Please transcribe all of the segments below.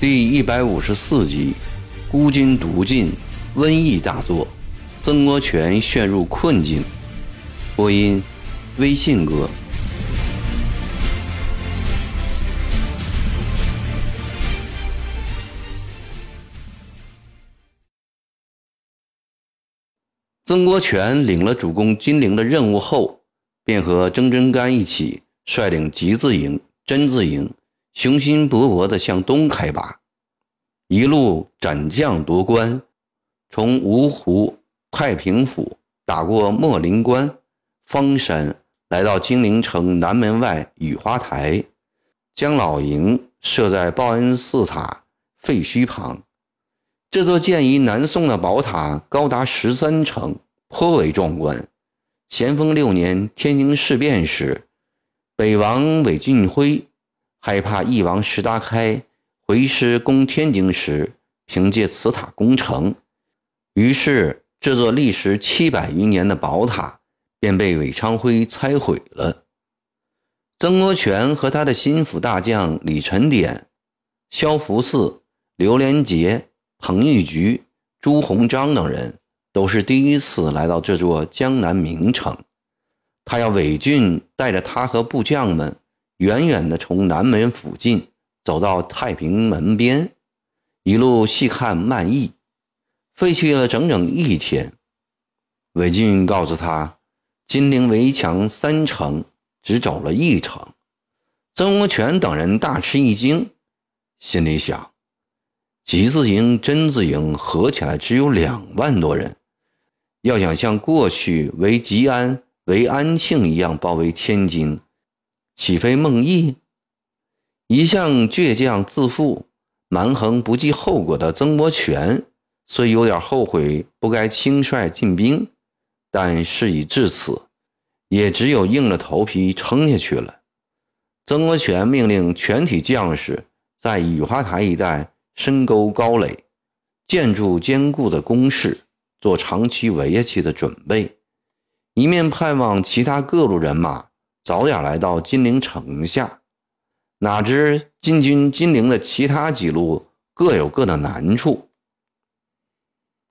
第一百五十四集，孤军独进，瘟疫大作，曾国荃陷入困境。播音：微信哥。曾国荃领了主攻金陵的任务后，便和曾真干一起率领吉字营、真字营。雄心勃勃地向东开拔，一路斩将夺关，从芜湖、太平府打过莫林关、方山，来到金陵城南门外雨花台，将老营设在报恩寺塔废墟旁。这座建于南宋的宝塔高达十三层，颇为壮观。咸丰六年天津事变时，北王韦俊辉。害怕翼王石达开回师攻天津时，凭借此塔攻城，于是这座历时七百余年的宝塔便被韦昌辉拆毁了。曾国荃和他的心腹大将李成典、萧福嗣、刘连杰、彭玉菊、朱鸿章等人都是第一次来到这座江南名城，他要韦俊带着他和部将们。远远地从南门附近走到太平门边，一路细看漫议，费去了整整一天。韦俊告诉他，金陵围墙三城，只走了一城。曾国荃等人大吃一惊，心里想：吉字营、真字营合起来只有两万多人，要想像过去围吉安、围安庆一样包围天津。岂非梦呓？一向倔强自负、蛮横不计后果的曾国荃，虽有点后悔不该轻率进兵，但事已至此，也只有硬着头皮撑下去了。曾国荃命令全体将士在雨花台一带深沟高垒，建筑坚固的工事，做长期围下去的准备，一面盼望其他各路人马。早点来到金陵城下，哪知进军金陵的其他几路各有各的难处。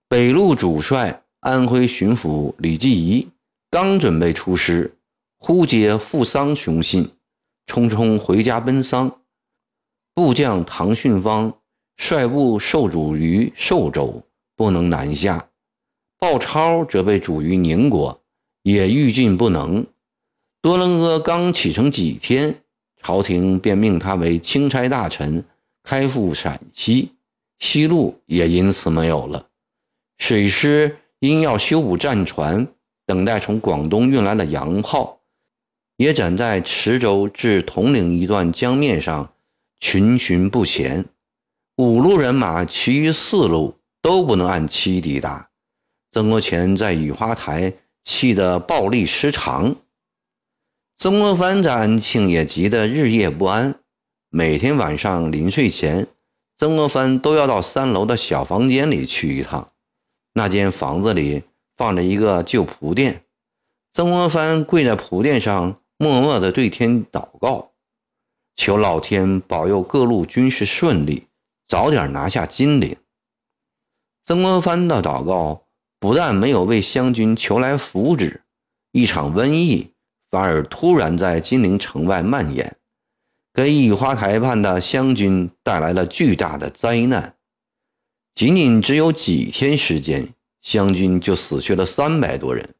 北路主帅安徽巡抚李继仪刚准备出师，忽接父丧凶信，匆匆回家奔丧。部将唐训芳率部受阻于寿州，不能南下；鲍超则被阻于宁国，也欲进不能。多伦阿刚启程几天，朝廷便命他为钦差大臣，开赴陕西，西路也因此没有了。水师因要修补战船，等待从广东运来的洋炮，也展在池州至铜陵一段江面上群巡不前。五路人马，其余四路都不能按期抵达。曾国荃在雨花台气得暴力失常。曾国藩在安庆也急得日夜不安，每天晚上临睡前，曾国藩都要到三楼的小房间里去一趟。那间房子里放着一个旧蒲垫，曾国藩跪在蒲垫上，默默地对天祷告，求老天保佑各路军事顺利，早点拿下金陵。曾国藩的祷告不但没有为湘军求来福祉，一场瘟疫。反而突然在金陵城外蔓延，给雨花台畔的湘军带来了巨大的灾难。仅仅只有几天时间，湘军就死去了三百多人。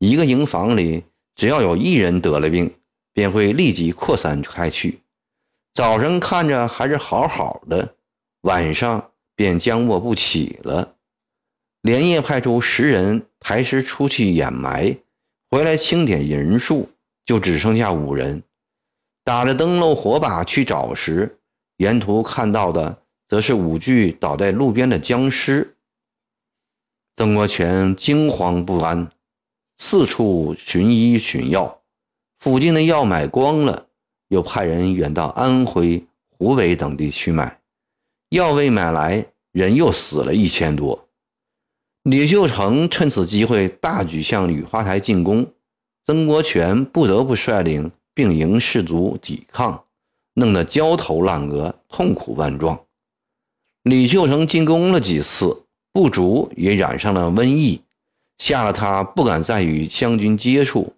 一个营房里只要有一人得了病，便会立即扩散开去。早上看着还是好好的，晚上便僵卧不起了。连夜派出十人抬尸出去掩埋。回来清点人数，就只剩下五人。打着灯笼火把去找时，沿途看到的则是五具倒在路边的僵尸。曾国荃惊慌不安，四处寻医寻药，附近的药买光了，又派人远到安徽、湖北等地去买，药未买来，人又死了一千多。李秀成趁此机会大举向雨花台进攻，曾国荃不得不率领并营士卒抵抗，弄得焦头烂额，痛苦万状。李秀成进攻了几次，部族也染上了瘟疫，吓得他不敢再与湘军接触，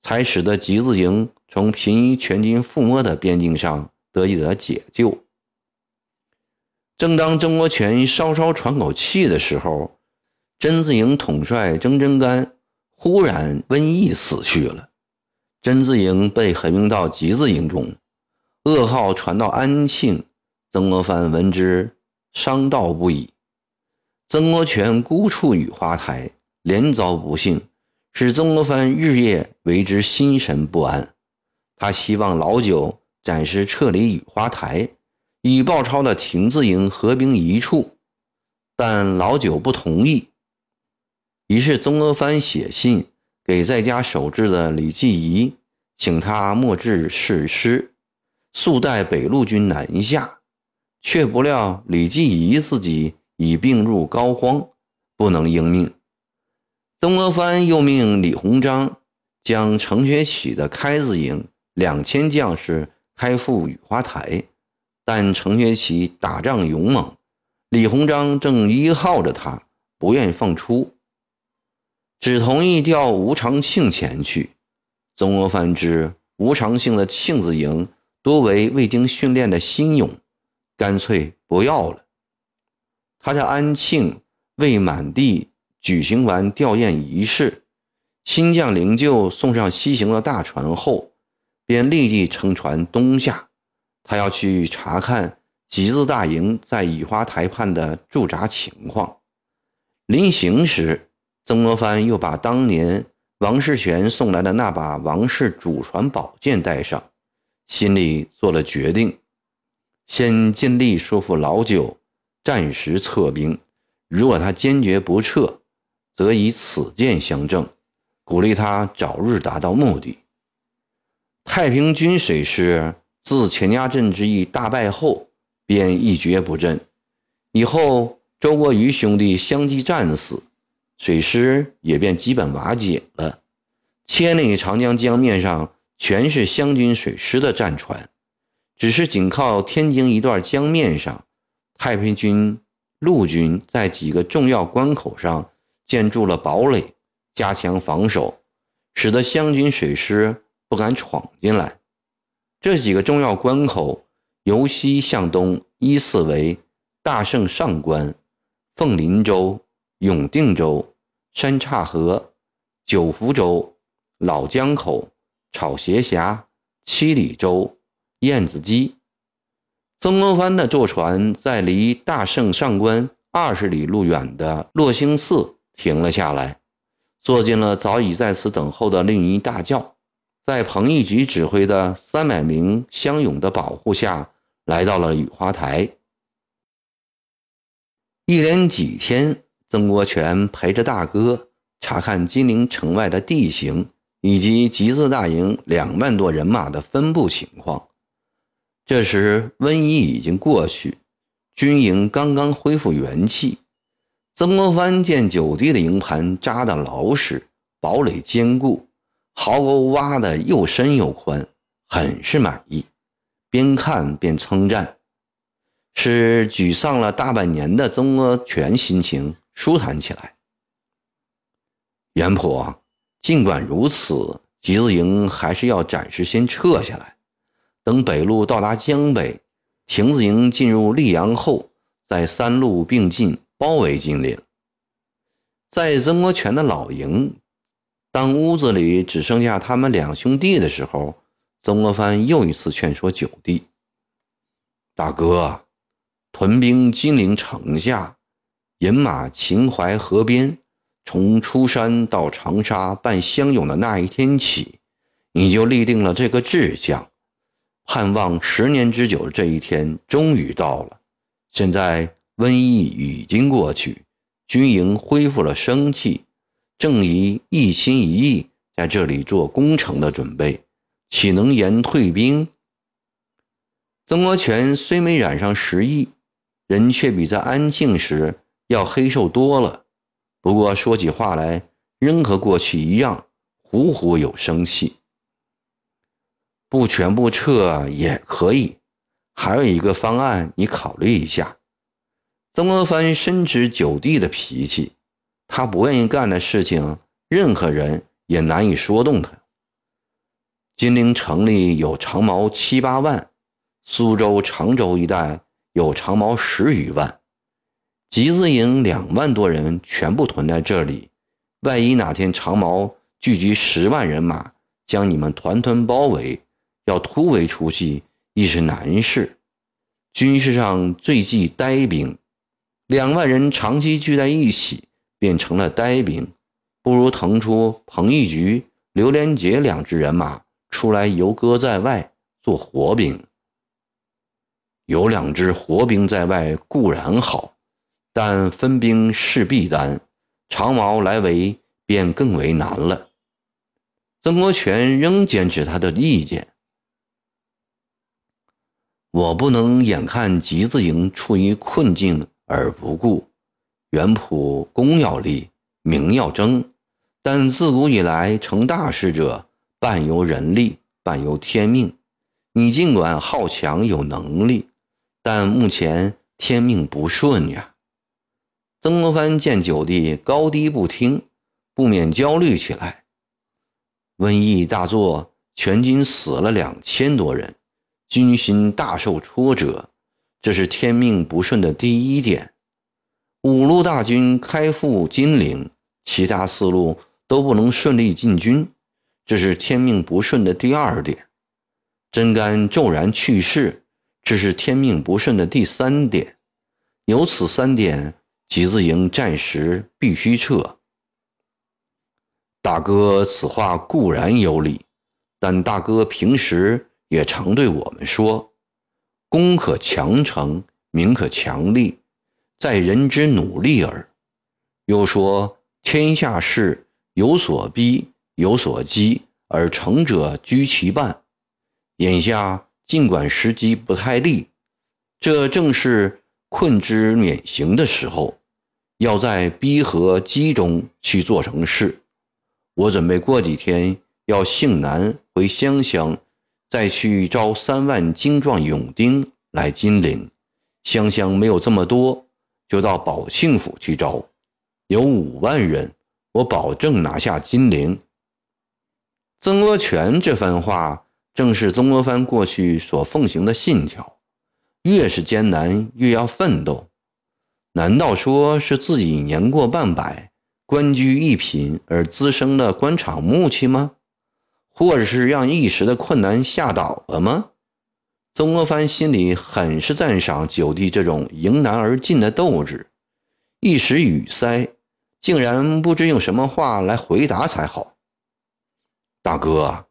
才使得集字营从平夷全军覆没的边境上得以了解救。正当曾国荃稍稍喘口气的时候，甄字营统帅曾贞干忽然瘟疫死去了，甄字营被合并到集字营中，噩耗传到安庆，曾国藩闻之。伤悼不已，曾国荃孤处雨花台，连遭不幸，使曾国藩日夜为之心神不安。他希望老九暂时撤离雨花台，与鲍超的亭子营合兵一处，但老九不同意。于是曾国藩写信给在家守制的李继宜，请他莫致誓师，速带北路军南下。却不料李继宜自己已病入膏肓，不能应命。曾国藩又命李鸿章将程学启的开字营两千将士开赴雨花台，但程学启打仗勇猛，李鸿章正依靠着他，不愿放出，只同意调吴长庆前去。曾国藩知吴长庆的庆字营多为未经训练的新勇。干脆不要了。他在安庆为满地举行完吊唁仪式，新将灵柩送上西行的大船后，便立即乘船东下。他要去查看吉字大营在雨花台畔的驻扎情况。临行时，曾国藩又把当年王世玄送来的那把王氏祖传宝剑带上，心里做了决定。先尽力说服老九暂时撤兵，如果他坚决不撤，则以此剑相证，鼓励他早日达到目的。太平军水师自钱家镇之役大败后，便一蹶不振。以后周国瑜兄弟相继战死，水师也便基本瓦解了。千里长江江面上全是湘军水师的战船。只是仅靠天津一段江面上，太平军陆军在几个重要关口上建筑了堡垒，加强防守，使得湘军水师不敢闯进来。这几个重要关口由西向东依次为大胜上关、凤林州、永定州、三岔河、九福洲、老江口、草鞋峡、七里洲。燕子矶，曾国藩的坐船在离大胜上关二十里路远的洛星寺停了下来，坐进了早已在此等候的另一大轿，在彭义举指挥的三百名乡勇的保护下，来到了雨花台。一连几天，曾国荃陪着大哥查看金陵城外的地形以及集字大营两万多人马的分布情况。这时，瘟疫已经过去，军营刚刚恢复元气。曾国藩见九弟的营盘扎得牢实，堡垒坚固，壕沟挖得又深又宽，很是满意。边看边称赞，使沮丧了大半年的曾国荃心情舒坦起来。袁普，尽管如此，集字营还是要暂时先撤下来。等北路到达江北，亭子营进入溧阳后，再三路并进包围金陵。在曾国荃的老营，当屋子里只剩下他们两兄弟的时候，曾国藩又一次劝说九弟：“大哥，屯兵金陵城下，饮马秦淮河边，从出山到长沙办乡勇的那一天起，你就立定了这个志向。”盼望十年之久的这一天终于到了。现在瘟疫已经过去，军营恢复了生气，正宜一心一意在这里做攻城的准备，岂能言退兵？曾国荃虽没染上时疫，人却比在安庆时要黑瘦多了。不过说起话来，仍和过去一样，虎虎有生气。不全部撤也可以，还有一个方案，你考虑一下。曾国藩深知九弟的脾气，他不愿意干的事情，任何人也难以说动他。金陵城里有长毛七八万，苏州、常州一带有长毛十余万。集资营两万多人全部屯在这里，万一哪天长毛聚集十万人马将你们团团包围，要突围出去亦是难事。军事上最忌呆兵，两万人长期聚在一起便成了呆兵，不如腾出彭玉菊、刘连杰两支人马出来游戈在外做活兵。有两支活兵在外固然好。但分兵势必单，长毛来围便更为难了。曾国荃仍坚持他的意见：我不能眼看集字营处于困境而不顾。原谱功要立，名要争，但自古以来成大事者，半由人力，半由天命。你尽管好强有能力，但目前天命不顺呀。曾国藩见九弟高低不听，不免焦虑起来。瘟疫大作，全军死了两千多人，军心大受挫折，这是天命不顺的第一点。五路大军开赴金陵，其他四路都不能顺利进军，这是天命不顺的第二点。真干骤然去世，这是天命不顺的第三点。有此三点。集字营暂时必须撤。大哥此话固然有理，但大哥平时也常对我们说：“功可强成，名可强立，在人之努力耳。”又说：“天下事有所逼，有所激，而成者居其半。”眼下尽管时机不太利，这正是困之免行的时候。要在逼和机中去做成事。我准备过几天要幸南回湘乡，再去招三万精壮勇丁来金陵。湘乡没有这么多，就到宝庆府去招，有五万人，我保证拿下金陵。曾国荃这番话，正是曾国藩过去所奉行的信条：越是艰难，越要奋斗。难道说是自己年过半百，官居一品而滋生了官场木气吗？或者是让一时的困难吓倒了吗？曾国藩心里很是赞赏九弟这种迎难而进的斗志，一时语塞，竟然不知用什么话来回答才好。大哥，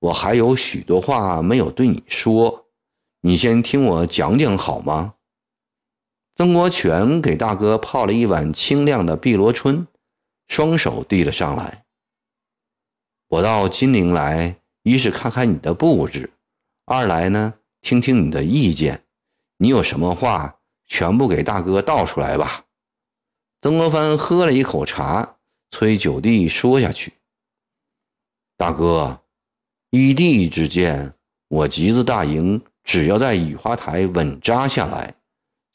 我还有许多话没有对你说，你先听我讲讲好吗？曾国荃给大哥泡了一碗清亮的碧螺春，双手递了上来。我到金陵来，一是看看你的布置，二来呢，听听你的意见。你有什么话，全部给大哥道出来吧。曾国藩喝了一口茶，催九弟说下去。大哥，依弟之见，我集子大营只要在雨花台稳扎下来。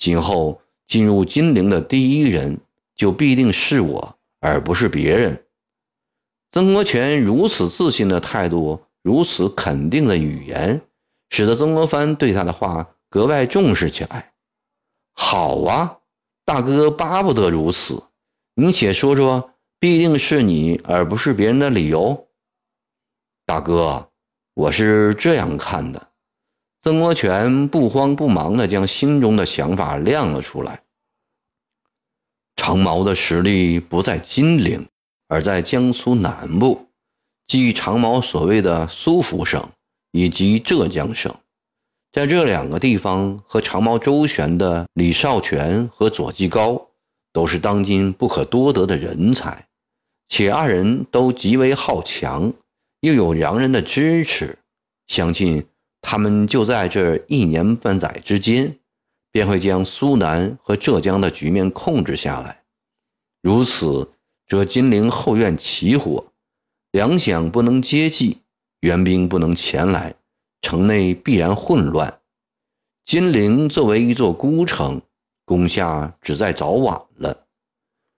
今后进入金陵的第一人就必定是我，而不是别人。曾国荃如此自信的态度，如此肯定的语言，使得曾国藩对他的话格外重视起来。好啊，大哥巴不得如此。你且说说，必定是你而不是别人的理由。大哥，我是这样看的。曾国荃不慌不忙地将心中的想法亮了出来。长毛的实力不在金陵，而在江苏南部，即长毛所谓的苏福省以及浙江省。在这两个地方，和长毛周旋的李少荃和左继高，都是当今不可多得的人才，且二人都极为好强，又有洋人的支持，相信。他们就在这一年半载之间，便会将苏南和浙江的局面控制下来。如此，这金陵后院起火，粮饷不能接济，援兵不能前来，城内必然混乱。金陵作为一座孤城，攻下只在早晚了。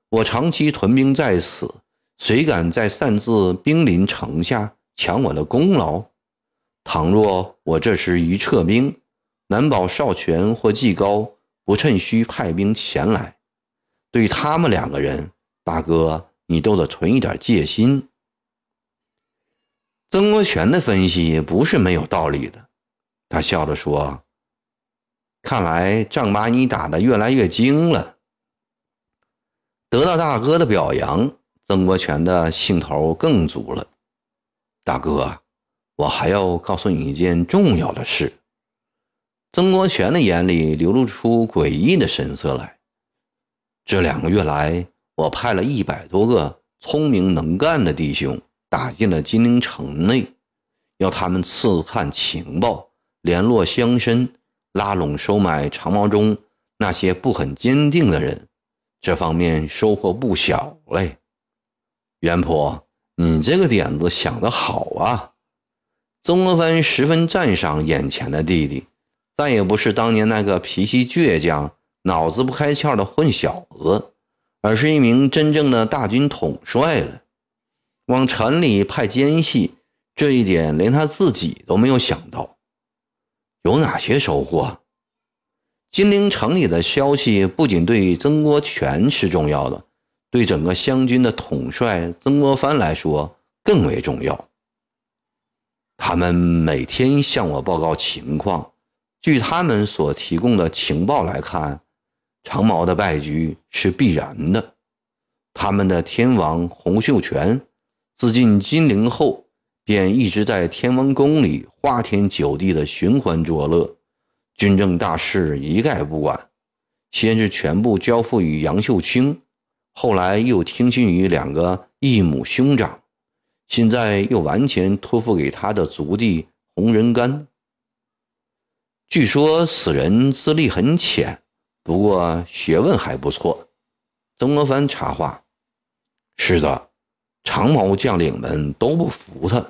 我长期屯兵在此，谁敢再擅自兵临城下，抢我的功劳？倘若我这时一撤兵，难保少权或季高不趁虚派兵前来。对他们两个人，大哥你都得存一点戒心。曾国荃的分析不是没有道理的，他笑着说。看来仗把你打得越来越精了。得到大哥的表扬，曾国荃的兴头更足了。大哥，我还要告诉你一件重要的事。曾国荃的眼里流露出诡异的神色来。这两个月来，我派了一百多个聪明能干的弟兄打进了金陵城内，要他们刺探情报，联络乡绅。拉拢收买长毛中那些不很坚定的人，这方面收获不小嘞。袁婆，你这个点子想得好啊！曾国藩十分赞赏眼前的弟弟，再也不是当年那个脾气倔强、脑子不开窍的混小子，而是一名真正的大军统帅了。往城里派奸细，这一点连他自己都没有想到。有哪些收获？金陵城里的消息不仅对曾国荃是重要的，对整个湘军的统帅曾国藩来说更为重要。他们每天向我报告情况，据他们所提供的情报来看，长毛的败局是必然的。他们的天王洪秀全自进金陵后。便一直在天王宫里花天酒地的寻欢作乐，军政大事一概不管。先是全部交付于杨秀清，后来又听信于两个义母兄长，现在又完全托付给他的族弟洪仁玕。据说此人资历很浅，不过学问还不错。曾国藩插话：“是的，长毛将领们都不服他。”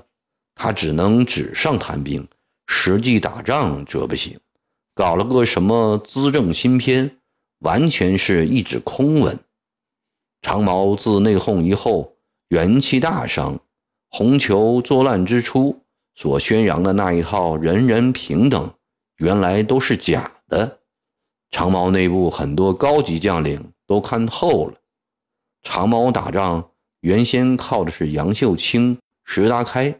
他只能纸上谈兵，实际打仗则不行。搞了个什么资政新篇，完全是一纸空文。长毛自内讧以后，元气大伤。红球作乱之初所宣扬的那一套人人平等，原来都是假的。长毛内部很多高级将领都看透了。长毛打仗原先靠的是杨秀清、石达开。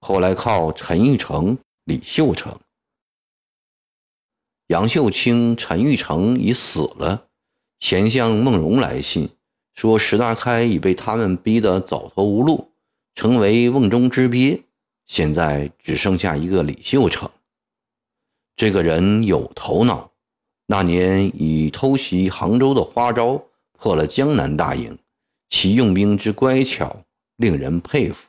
后来靠陈玉成、李秀成、杨秀清、陈玉成已死了。前相孟荣来信说，石达开已被他们逼得走投无路，成为瓮中之鳖。现在只剩下一个李秀成。这个人有头脑，那年以偷袭杭州的花招破了江南大营，其用兵之乖巧，令人佩服。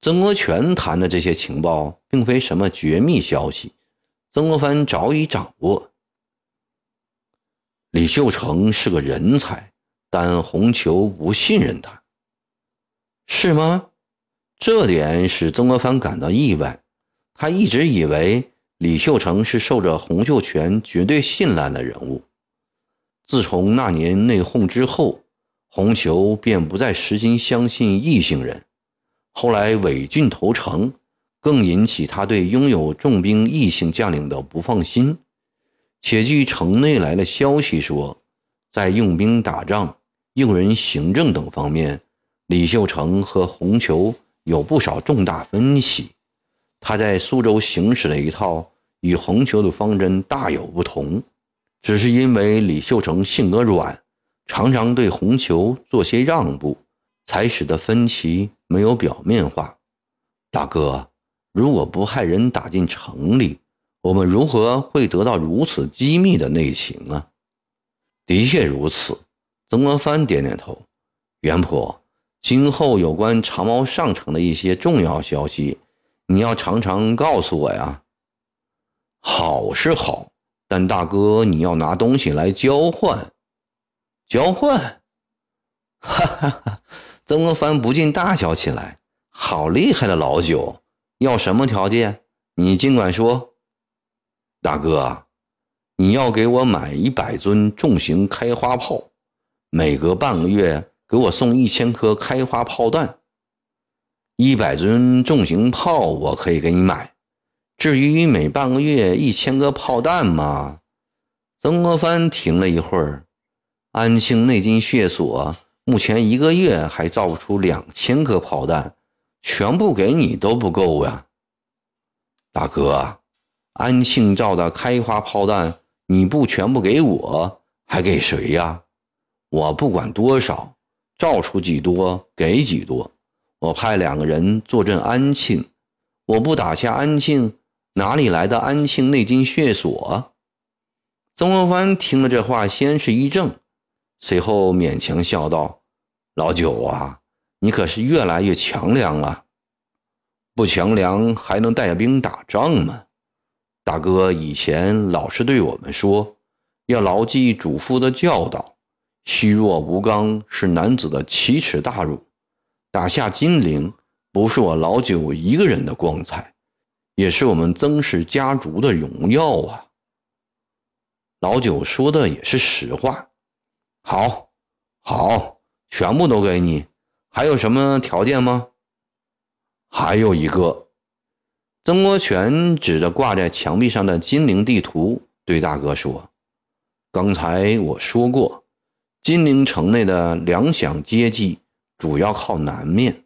曾国荃谈的这些情报，并非什么绝密消息，曾国藩早已掌握。李秀成是个人才，但洪球不信任他，是吗？这点使曾国藩感到意外。他一直以为李秀成是受着洪秀全绝对信赖的人物。自从那年内讧之后，洪球便不再实心相信异姓人。后来伪郡投诚，更引起他对拥有重兵异姓将领的不放心。且据城内来的消息说，在用兵打仗、用人行政等方面，李秀成和洪球有不少重大分歧。他在苏州行使的一套与洪球的方针大有不同，只是因为李秀成性格软，常常对洪球做些让步。才使得分歧没有表面化。大哥，如果不派人打进城里，我们如何会得到如此机密的内情啊？的确如此。曾国藩点点头。袁婆，今后有关长毛上城的一些重要消息，你要常常告诉我呀。好是好，但大哥你要拿东西来交换。交换。哈哈哈！曾国藩不禁大笑起来。好厉害的老九，要什么条件？你尽管说。大哥，你要给我买一百尊重型开花炮，每隔半个月给我送一千颗开花炮弹。一百尊重型炮我可以给你买，至于每半个月一千个炮弹嘛？曾国藩停了一会儿，安庆内金血所目前一个月还造不出两千颗炮弹。全部给你都不够呀，大哥，安庆造的开花炮弹你不全部给我，还给谁呀？我不管多少，照出几多给几多。我派两个人坐镇安庆，我不打下安庆，哪里来的安庆内金血锁？曾国藩听了这话，先是一怔，随后勉强笑道：“老九啊。”你可是越来越强梁了，不强梁还能带兵打仗吗？大哥以前老是对我们说，要牢记祖父的教导，虚弱无刚是男子的奇耻大辱。打下金陵，不是我老九一个人的光彩，也是我们曾氏家族的荣耀啊！老九说的也是实话。好，好，全部都给你。还有什么条件吗？还有一个，曾国荃指着挂在墙壁上的金陵地图，对大哥说：“刚才我说过，金陵城内的粮饷接济主要靠南面，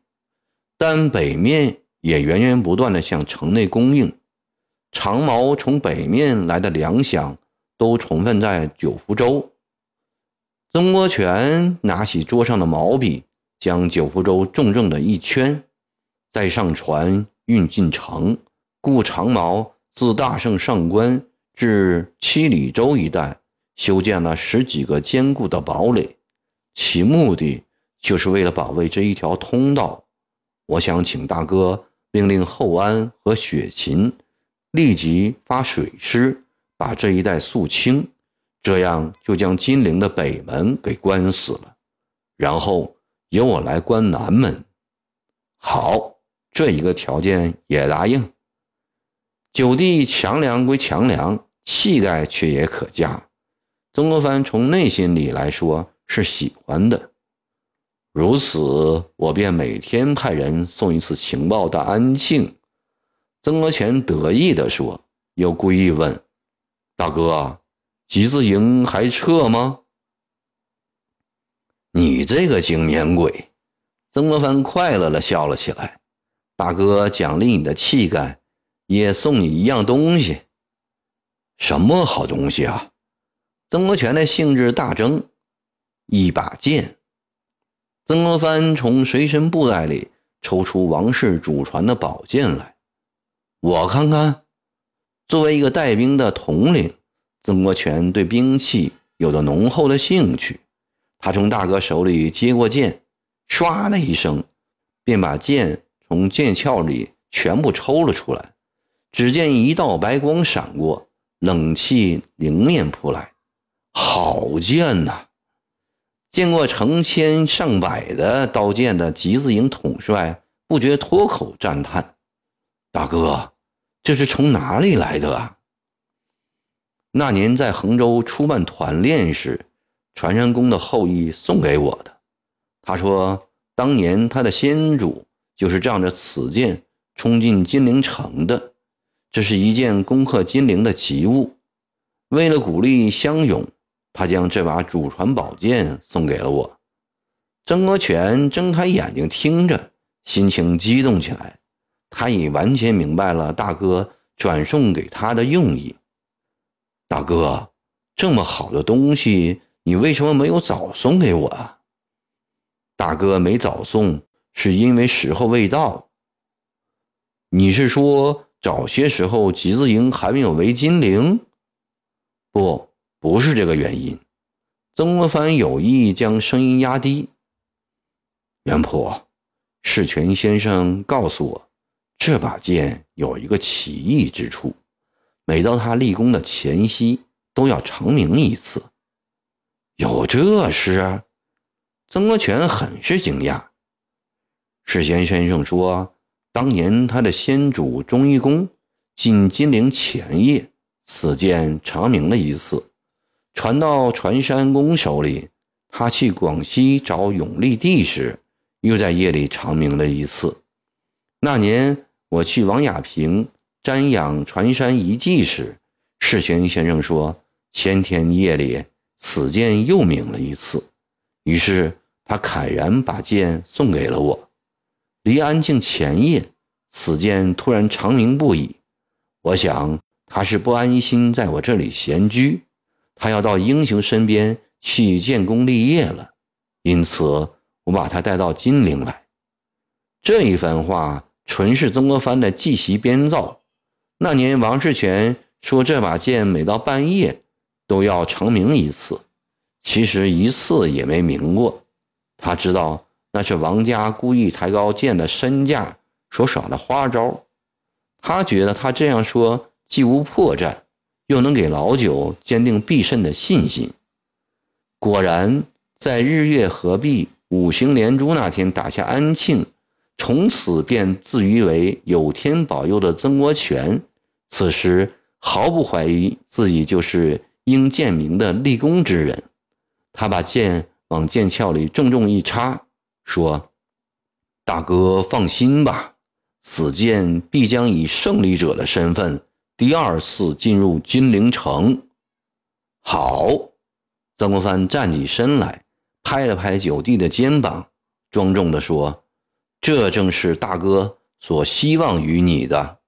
但北面也源源不断的向城内供应。长毛从北面来的粮饷都充分在九福州。”曾国荃拿起桌上的毛笔。将九福州重重的一圈，再上船运进城。故长毛自大圣上官至七里洲一带，修建了十几个坚固的堡垒，其目的就是为了保卫这一条通道。我想请大哥命令后安和雪芹立即发水师，把这一带肃清，这样就将金陵的北门给关死了。然后。由我来关南门，好，这一个条件也答应。九弟强梁归强梁，气概却也可嘉。曾国藩从内心里来说是喜欢的，如此，我便每天派人送一次情报到安庆。曾国荃得意地说，又故意问：“大哥，集字营还撤吗？”你这个精明鬼，曾国藩快乐地笑了起来。大哥奖励你的气概，也送你一样东西。什么好东西啊？曾国荃的兴致大增。一把剑。曾国藩从随身布袋里抽出王氏祖传的宝剑来，我看看。作为一个带兵的统领，曾国荃对兵器有着浓厚的兴趣。他从大哥手里接过剑，唰的一声，便把剑从剑鞘里全部抽了出来。只见一道白光闪过，冷气迎面扑来。好剑呐！见过成千上百的刀剑的集字营统帅不觉脱口赞叹：“大哥，这是从哪里来的啊？”那年在衡州出办团练时。传山公的后裔送给我的，他说，当年他的先祖就是仗着此剑冲进金陵城的，这是一件攻克金陵的奇物。为了鼓励乡勇，他将这把祖传宝剑送给了我。曾国荃睁开眼睛听着，心情激动起来，他已完全明白了大哥转送给他的用意。大哥，这么好的东西。你为什么没有早送给我啊？大哥没早送，是因为时候未到。你是说早些时候集字营还没有围金陵？不，不是这个原因。曾国藩有意将声音压低。元普，世权先生告诉我，这把剑有一个奇异之处，每到他立功的前夕，都要长鸣一次。有这事？曾国荃很是惊讶。世贤先生说，当年他的先主钟义公进金陵前夜，此剑长鸣了一次，传到传山公手里。他去广西找永历帝时，又在夜里长鸣了一次。那年我去王亚平瞻仰传山遗迹时，世贤先生说，前天夜里此剑又鸣了一次。于是他慨然把剑送给了我。离安庆前夜，此剑突然长鸣不已。我想他是不安心在我这里闲居，他要到英雄身边去建功立业了。因此，我把他带到金陵来。这一番话纯是曾国藩的记袭编造。那年王世全说这把剑每到半夜都要长鸣一次，其实一次也没鸣过。他知道。那是王家故意抬高剑的身价所耍的花招，他觉得他这样说既无破绽，又能给老九坚定必胜的信心。果然，在日月合璧、五行连珠那天打下安庆，从此便自诩为有天保佑的曾国荃，此时毫不怀疑自己就是应建明的立功之人。他把剑往剑鞘里重重一插。说：“大哥放心吧，此剑必将以胜利者的身份第二次进入金陵城。”好，曾国藩站起身来，拍了拍九弟的肩膀，庄重地说：“这正是大哥所希望于你的。”